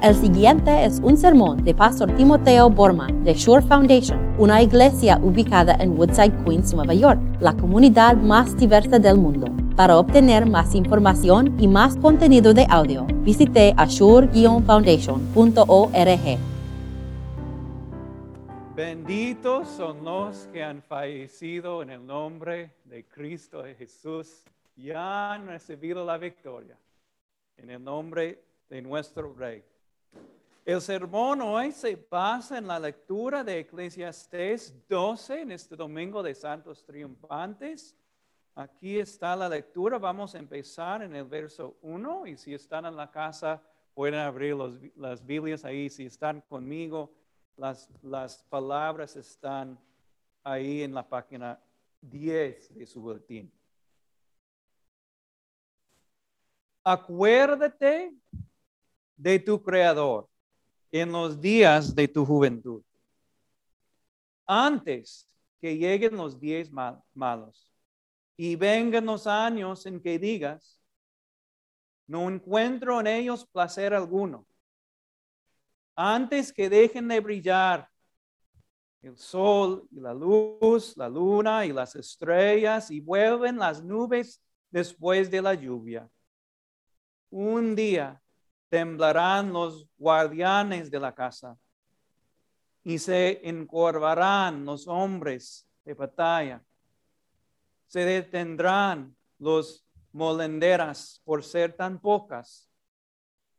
El siguiente es un sermón de Pastor Timoteo Borman de Shore Foundation, una iglesia ubicada en Woodside, Queens, Nueva York, la comunidad más diversa del mundo. Para obtener más información y más contenido de audio, visite ashore-foundation.org. Benditos son los que han fallecido en el nombre de Cristo Jesús y han recibido la victoria en el nombre de nuestro Rey. El sermón hoy se basa en la lectura de Eclesiastés 12 en este domingo de Santos Triunfantes. Aquí está la lectura. Vamos a empezar en el verso 1 y si están en la casa pueden abrir las Biblias ahí. Si están conmigo, las, las palabras están ahí en la página 10 de su boletín. Acuérdate de tu Creador en los días de tu juventud, antes que lleguen los días malos. Y vengan los años en que digas, no encuentro en ellos placer alguno antes que dejen de brillar el sol y la luz, la luna y las estrellas y vuelven las nubes después de la lluvia. Un día temblarán los guardianes de la casa y se encorvarán los hombres de batalla. Se detendrán los molenderas por ser tan pocas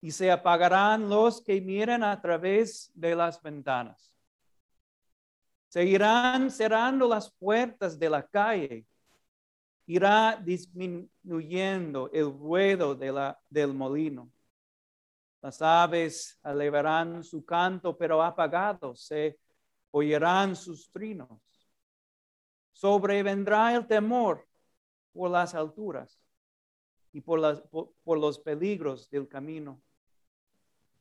y se apagarán los que miren a través de las ventanas. Seguirán cerrando las puertas de la calle. Irá disminuyendo el ruedo de la, del molino. Las aves elevarán su canto, pero apagado se oirán sus trinos. Sobrevendrá el temor por las alturas y por, las, por los peligros del camino.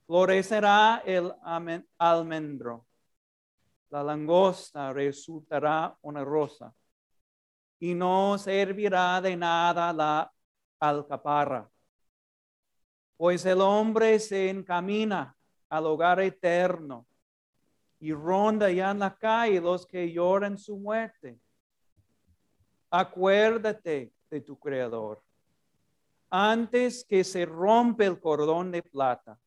Florecerá el almendro, la langosta resultará una rosa, y no servirá de nada la alcaparra, pues el hombre se encamina al hogar eterno y ronda ya en la calle los que lloran su muerte. Acuérdate de tu Creador antes que se rompe el cordón de plata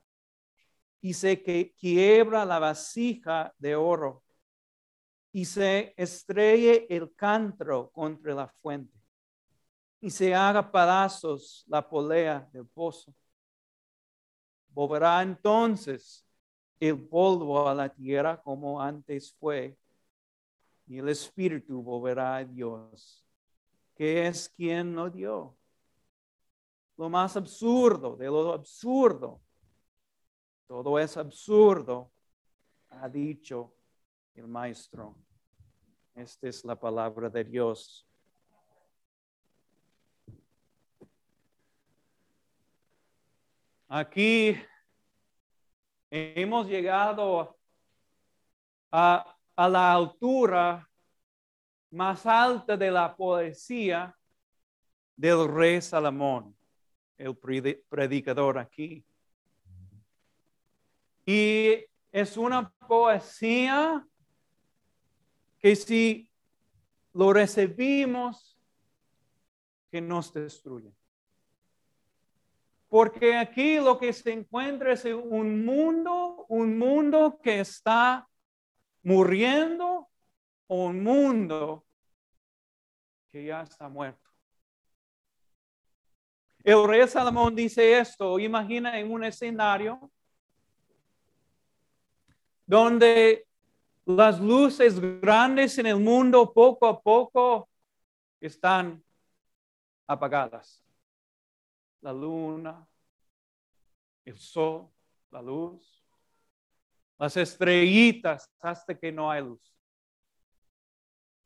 y se quiebra la vasija de oro y se estrelle el cantro contra la fuente y se haga pedazos la polea del pozo. Volverá entonces el polvo a la tierra como antes fue y el espíritu volverá a Dios, que es quien lo dio. Lo más absurdo de lo absurdo todo es absurdo, ha dicho el maestro. Esta es la palabra de Dios. Aquí hemos llegado a, la altura más alta de la poesía del rey Salomón, el predicador aquí. Y es una poesía que si lo recibimos, que nos destruye. Porque aquí lo que se encuentra es un mundo, un mundo que está muriendo, un mundo que ya está muerto. El rey Salomón dice esto, imagina en un escenario donde las luces grandes en el mundo poco a poco están apagadas. La luna, el sol, la luz, las estrellitas hasta que no hay luz.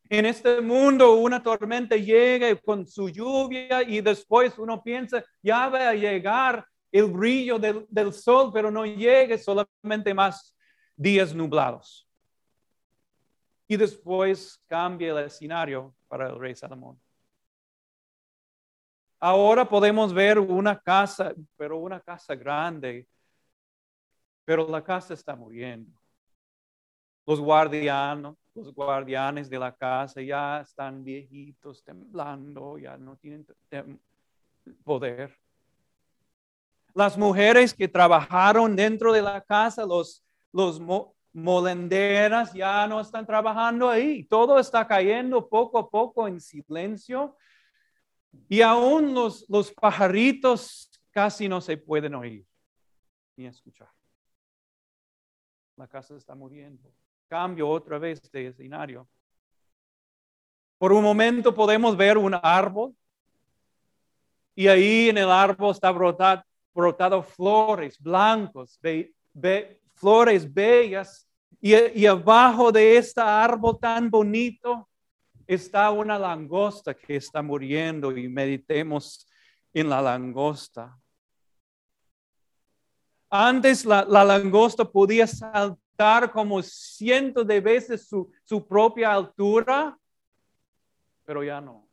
En este mundo una tormenta llega con su lluvia y después uno piensa, ya va a llegar el brillo del, del sol, pero no llegue solamente más días nublados. Y después cambia el escenario para el rey Salomón. Ahora podemos ver una casa, pero una casa grande, pero la casa está muriendo. Los guardianos, los guardianes de la casa ya están viejitos, temblando, ya no tienen poder. Las mujeres que trabajaron dentro de la casa, los, los molenderas ya no están trabajando ahí. Todo está cayendo poco a poco en silencio. Y aún los, los pajaritos casi no se pueden oír ni escuchar. La casa está muriendo. Cambio otra vez de escenario. Por un momento podemos ver un árbol y ahí en el árbol está brotado, brotado flores blancos, flores bellas. Y, y abajo de este árbol tan bonito está una langosta que está muriendo y meditemos en la langosta. Antes la, langosta podía saltar como cientos de veces su, propia altura, pero ya no.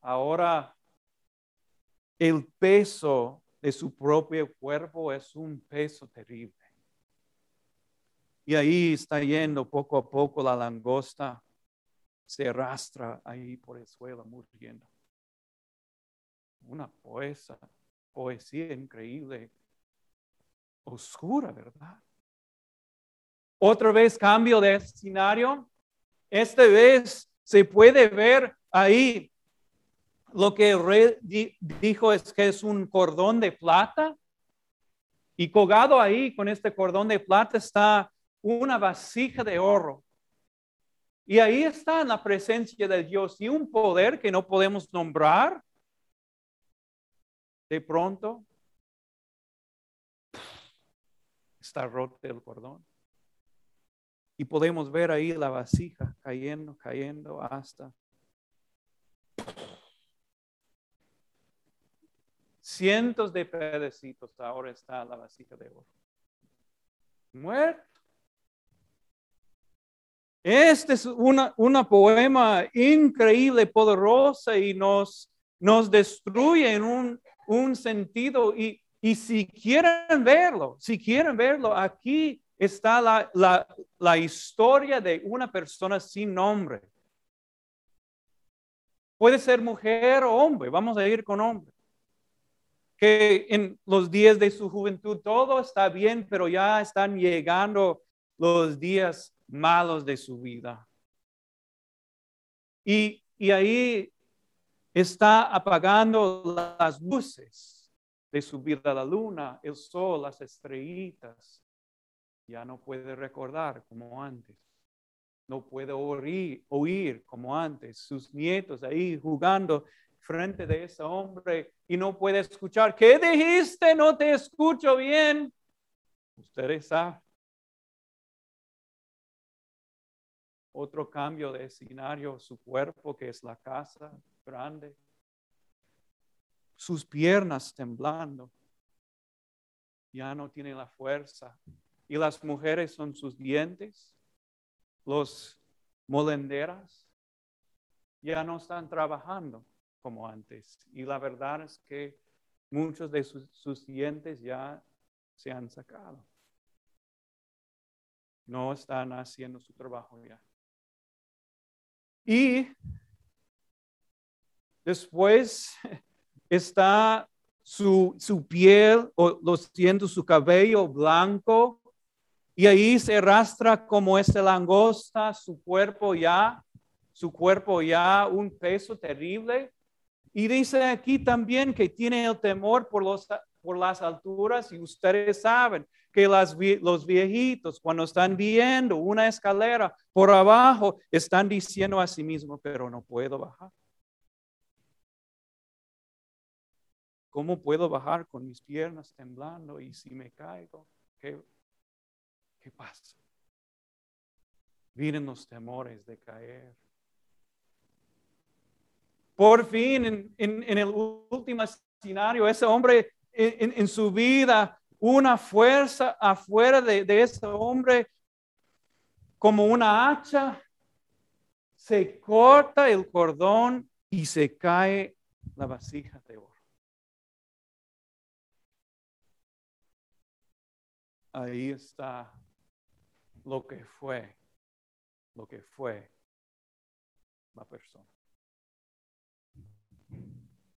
Ahora el peso de su propio cuerpo es un peso terrible. Y ahí está yendo poco a poco la langosta, se arrastra ahí por el suelo muriendo. Una poesa poesía increíble, oscura, ¿verdad? Otra vez cambio de escenario. Esta vez se puede ver ahí lo que el rey dijo es que es un cordón de plata. Y colgado ahí con este cordón de plata está una vasija de oro. Y ahí está la presencia de Dios y un poder que no podemos nombrar, de pronto está roto el cordón. Y podemos ver ahí la vasija cayendo, cayendo hasta cientos de pedacitos. Ahora está la vasija de oro. Muerto. Este es una, una poema increíble, poderosa y nos, nos destruye en un, un sentido y, si quieren verlo, si quieren verlo, aquí está la, la, historia de una persona sin nombre. Puede ser mujer o hombre, vamos a ir con hombre. Que en los días de su juventud todo está bien, pero ya están llegando los días malos de su vida. Y, y ahí está apagando las luces de su vida, la luna, el sol, las estrellitas. Ya no puede recordar como antes. No puede oír, oír como antes. Sus nietos ahí jugando frente de ese hombre y no puede escuchar. ¿Qué dijiste? No te escucho bien. Ustedes saben. Otro cambio de escenario, su cuerpo, que es la casa, grande, sus piernas temblando, ya no tiene la fuerza. Y las mujeres son sus dientes, los molenderas, ya no están trabajando como antes. Y la verdad es que muchos de sus, sus dientes ya se han sacado. No están haciendo su trabajo ya. Y Después está su, su piel, o lo siento, su cabello blanco, y ahí se arrastra como esta langosta, su cuerpo ya, su cuerpo ya un peso terrible. Y dice aquí también que tiene el temor por, los, por las alturas y ustedes saben que los viejitos cuando están viendo una escalera por abajo están diciendo a sí mismos, pero no puedo bajar. ¿Cómo puedo bajar con mis piernas temblando y si me caigo? ¿Qué, qué pasa? Vienen los temores de caer. Por fin, en, el último escenario, ese hombre en, su vida, una fuerza afuera de, de ese hombre, como una hacha, se corta el cordón y se cae la vasija de oro. ahí está lo que fue, lo que fue la persona.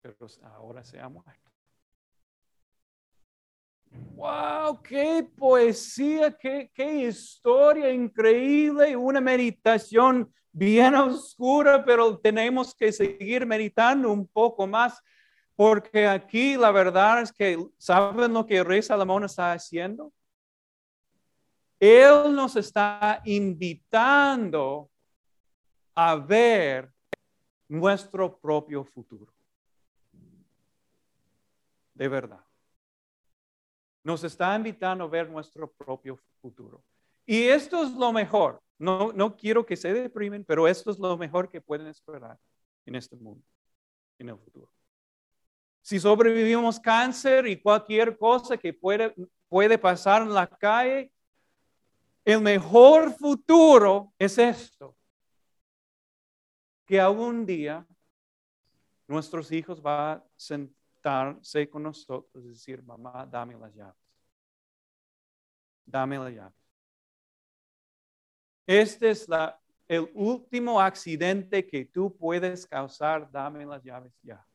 Pero ahora se ha muerto. ¡Wow! ¡Qué poesía! Qué, ¡Qué historia increíble! Una meditación bien oscura, pero tenemos que seguir meditando un poco más, porque aquí la verdad es que, ¿saben lo que rey Salomón está haciendo? Él nos está invitando a ver nuestro propio futuro. De verdad. Nos está invitando a ver nuestro propio futuro. Y esto es lo mejor. No, no quiero que se deprimen, pero esto es lo mejor que pueden esperar en este mundo, en el futuro. Si sobrevivimos cáncer y cualquier cosa que puede, puede pasar en la calle, el mejor futuro es esto, que algún día nuestros hijos van a sentarse con nosotros y decir, mamá, dame las llaves. Dame las llaves. Este es la, el último accidente que tú puedes causar. Dame las llaves ya.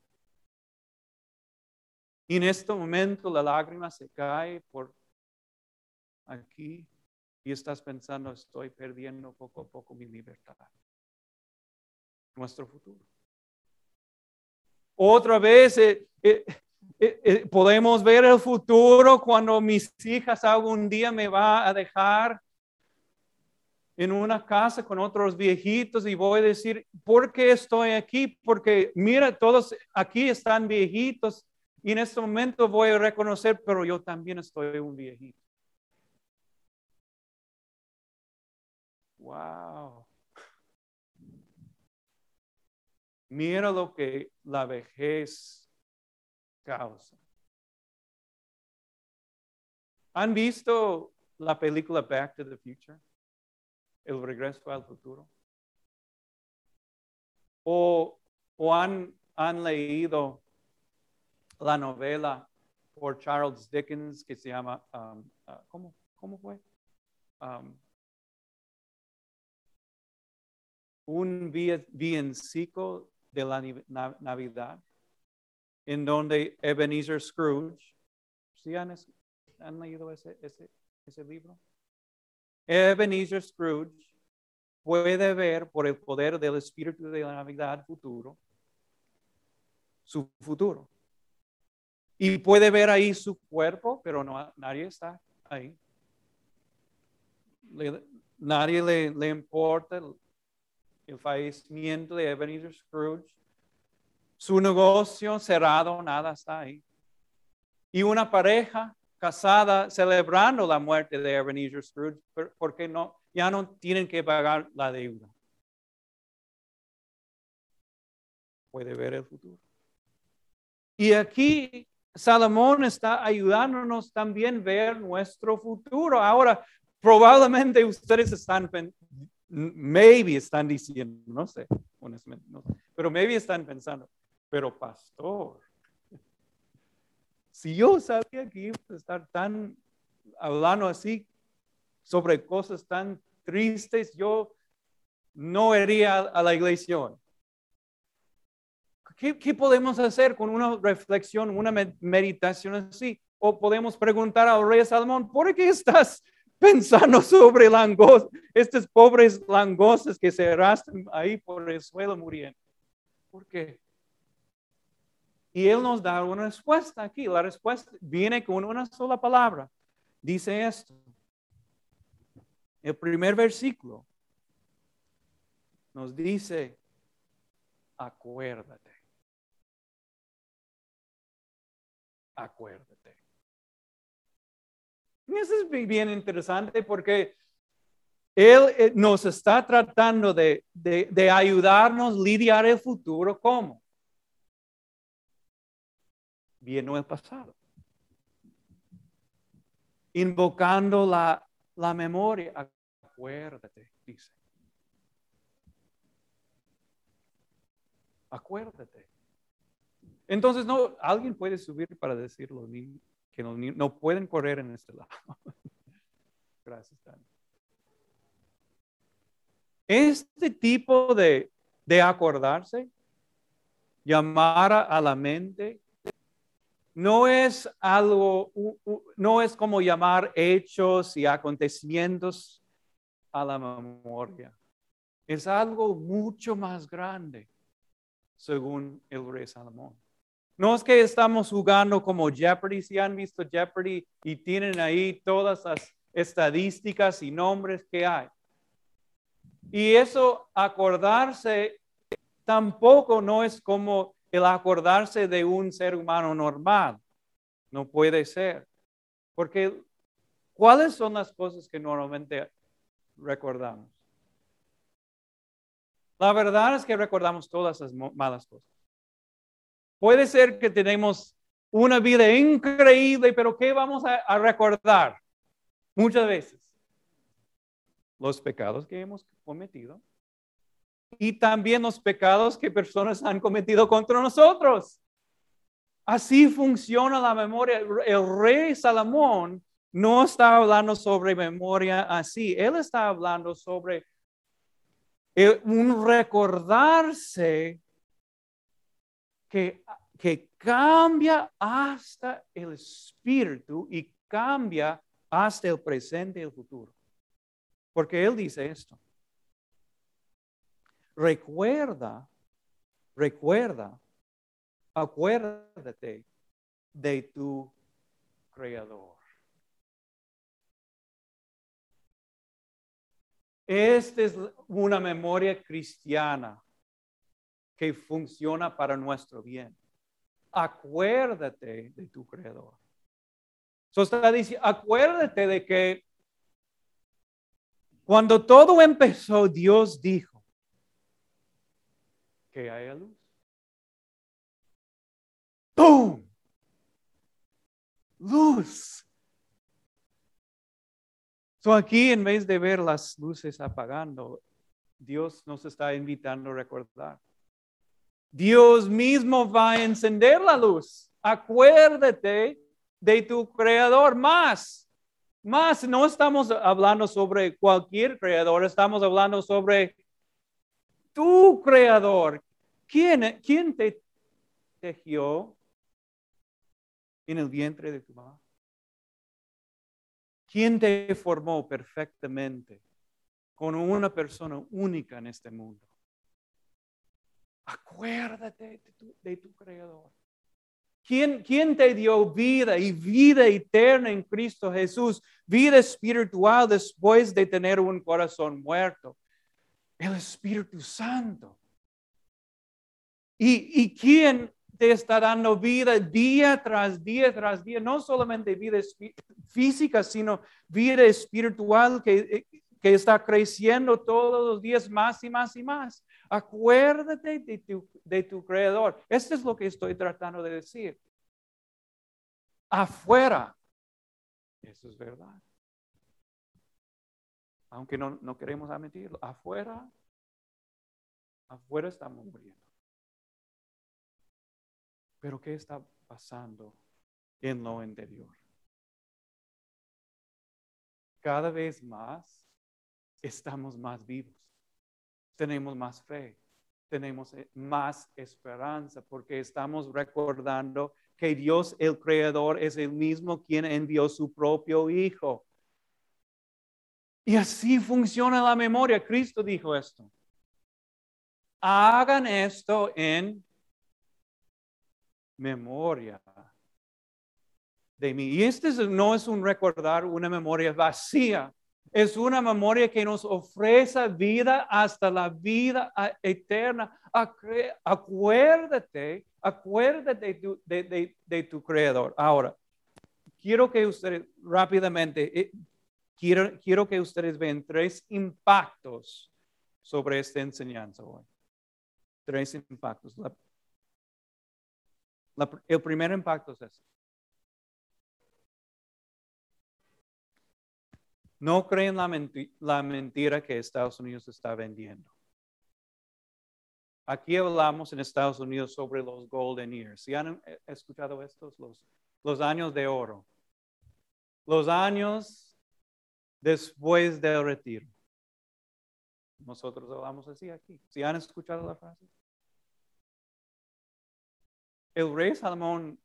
Y en este momento la lágrima se cae por aquí y estás pensando, estoy perdiendo poco a poco mi libertad. Nuestro futuro. Otra vez eh, eh, eh, podemos ver el futuro cuando mis hijas algún día me va a dejar en una casa con otros viejitos y voy a decir, ¿por qué estoy aquí? Porque mira, todos aquí están viejitos y en este momento voy a reconocer, pero yo también estoy un viejito. Wow. Mira lo que la vejez causa. ¿Han visto la película Back to the Future? El regreso al futuro. O, han, han leído la novela por Charles Dickens que se llama, um, uh, ¿cómo, ¿cómo, fue? Um, un villancico de la Navidad, en donde Ebenezer Scrooge, ¿sí han, leído ese, libro? Ebenezer Scrooge puede ver por el poder del Espíritu de la Navidad futuro, su futuro. Y puede ver ahí su cuerpo, pero no, nadie está ahí. nadie le importa el fallecimiento de Ebenezer Scrooge, su negocio cerrado, nada está ahí. Y una pareja casada celebrando la muerte de Ebenezer Scrooge porque no, ya no tienen que pagar la deuda. Puede ver el futuro. Y aquí Salomón está ayudándonos también a ver nuestro futuro. Ahora, probablemente ustedes están maybe están diciendo, no sé, honestamente, no pero maybe están pensando, pero pastor, si yo sabía que iba a estar tan hablando así sobre cosas tan tristes, yo no iría a la iglesia. ¿Qué, ¿Qué, podemos hacer con una reflexión, una meditación así? O podemos preguntar al rey Salomón, ¿por qué estás pensando sobre langostas, estos pobres langostas que se arrastran ahí por el suelo muriendo. ¿Por qué? Y él nos da una respuesta aquí. La respuesta viene con una sola palabra. Dice esto. El primer versículo nos dice, acuérdate. Acuérdate. Eso es bien interesante porque Él eh, nos está tratando de, de, ayudarnos a lidiar el futuro. ¿Cómo? Viendo el pasado. Invocando la, la memoria. Acuérdate, dice. Acuérdate. Entonces, no, alguien puede subir para decirlo que no, no pueden correr en este lado. Gracias. Este tipo de, de acordarse, llamar a la mente, no es algo, no es como llamar hechos y acontecimientos a la memoria. Es algo mucho más grande, según el rey Salomón. No es que estamos jugando como Jeopardy, si han visto Jeopardy y tienen ahí todas las estadísticas y nombres que hay. Y eso acordarse tampoco no es como el acordarse de un ser humano normal. No puede ser. Porque ¿cuáles son las cosas que normalmente recordamos? La verdad es que recordamos todas las malas cosas. Puede ser que tenemos una vida increíble, pero ¿qué vamos a, a recordar? Muchas veces los pecados que hemos cometido y también los pecados que personas han cometido contra nosotros. Así funciona la memoria. El rey Salomón no está hablando sobre memoria así. Él está hablando sobre un recordarse que, cambia hasta el espíritu y cambia hasta el presente y el futuro. Porque él dice esto. Recuerda, recuerda, acuérdate de tu creador. Esta es una memoria cristiana que funciona para nuestro bien. Acuérdate de tu creador. So está acuérdate de que cuando todo empezó, Dios dijo que haya luz. ¡Boom! Luz. So aquí, en vez de ver las luces apagando, Dios nos está invitando a recordar. Dios mismo va a encender la luz. Acuérdate de tu creador más. Más, no estamos hablando sobre cualquier creador, estamos hablando sobre tu creador. ¿Quién, te tejió en el vientre de tu mamá? ¿Quién te formó perfectamente con una persona única en este mundo? Acuérdate de tu creador. ¿Quién, te dio vida y vida eterna en Cristo Jesús? Vida espiritual después de tener un corazón muerto. El Espíritu Santo. ¿Y, y quién te está dando vida día tras día tras día? No solamente vida física, sino vida espiritual que, que está creciendo todos los días más y más y más. Acuérdate de tu, de tu creador. Esto es lo que estoy tratando de decir. Afuera. Eso es verdad. Aunque no, no queremos admitirlo. Afuera. Afuera estamos muriendo. Pero ¿qué está pasando en lo interior? Cada vez más estamos más vivos tenemos más fe, tenemos eh, más esperanza, porque estamos recordando que Dios el Creador es el mismo quien envió su propio Hijo. Y así funciona la memoria. Cristo dijo esto. Hagan esto en memoria de mí. Y este no es un recordar una memoria vacía, es una memoria que nos ofrece vida hasta la vida eterna. Acuérdate, acuérdate de, tu creador. Ahora, quiero que ustedes rápidamente, eh, quiero, quiero que ustedes vean tres impactos sobre esta enseñanza hoy. Tres impactos. el primer impacto es este. No creen la, mentira que Estados Unidos está vendiendo. Aquí hablamos en Estados Unidos sobre los golden years. ¿Si han eh, escuchado estos? Los, los años de oro. Los años después del retiro. Nosotros lo vamos así aquí. Si han escuchado la frase. El rey Salomón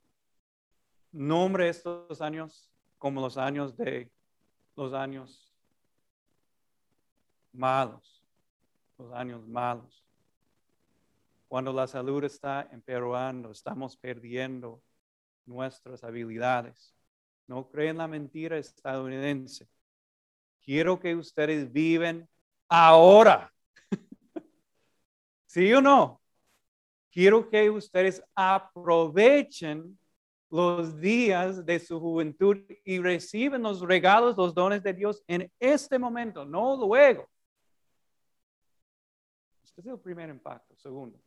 nombra estos años como los años de los años malos, los años malos. Cuando la salud está empeorando, estamos perdiendo nuestras habilidades. No creen la mentira estadounidense. Quiero que ustedes viven ahora. ¿Sí o no? Quiero que ustedes aprovechen los días de su juventud y reciben los regalos, los dones de Dios en este momento, no luego. Este es el primer impacto. Segundo,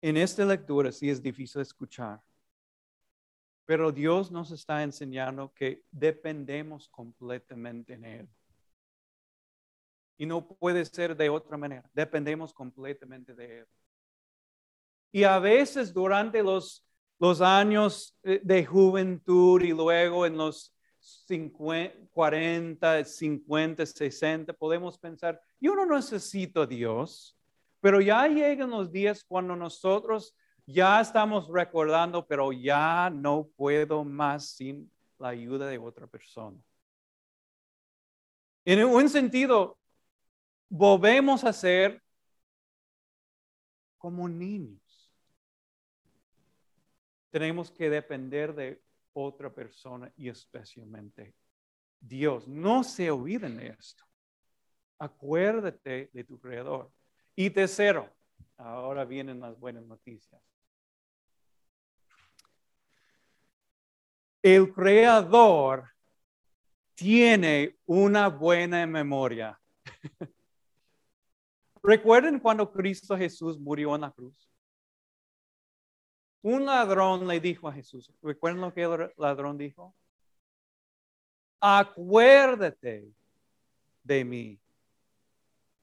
en esta lectura sí es difícil escuchar, pero Dios nos está enseñando que dependemos completamente en Él. Y no puede ser de otra manera, dependemos completamente de Él. Y a veces durante los, los años de juventud y luego en los 50, 40, 50, 60, podemos pensar, yo no necesito a Dios. Pero ya llegan los días cuando nosotros ya estamos recordando, pero ya no puedo más sin la ayuda de otra persona. En un sentido, volvemos a ser como niños. Tenemos que depender de otra persona y especialmente Dios. No se olviden de esto. Acuérdate de tu Creador. Y tercero, ahora vienen las buenas noticias. El creador tiene una buena memoria. Recuerden cuando Cristo Jesús murió en la cruz. Un ladrón le dijo a Jesús, ¿recuerden lo que el ladrón dijo? Acuérdate de mí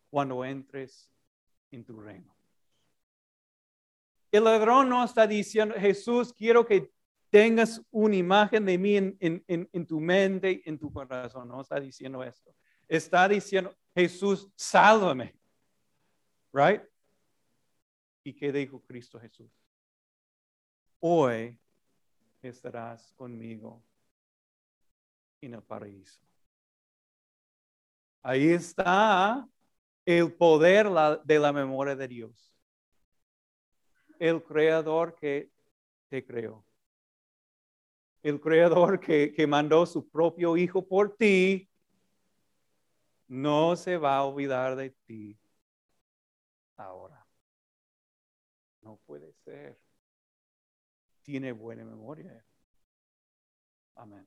cuando entres en tu reino. El ladrón no está diciendo, Jesús, quiero que tengas una imagen de mí en, en, tu mente, en tu corazón. No está diciendo esto. Está diciendo, Jesús, sálvame. Right? ¿Y qué dijo Cristo Jesús? Hoy estarás conmigo en el paraíso. Ahí está el poder de la memoria de Dios. El creador que te creó. El creador que, que mandó su propio hijo por ti, no se va a olvidar de ti ahora. No puede ser. Tiene buena memoria. Amén.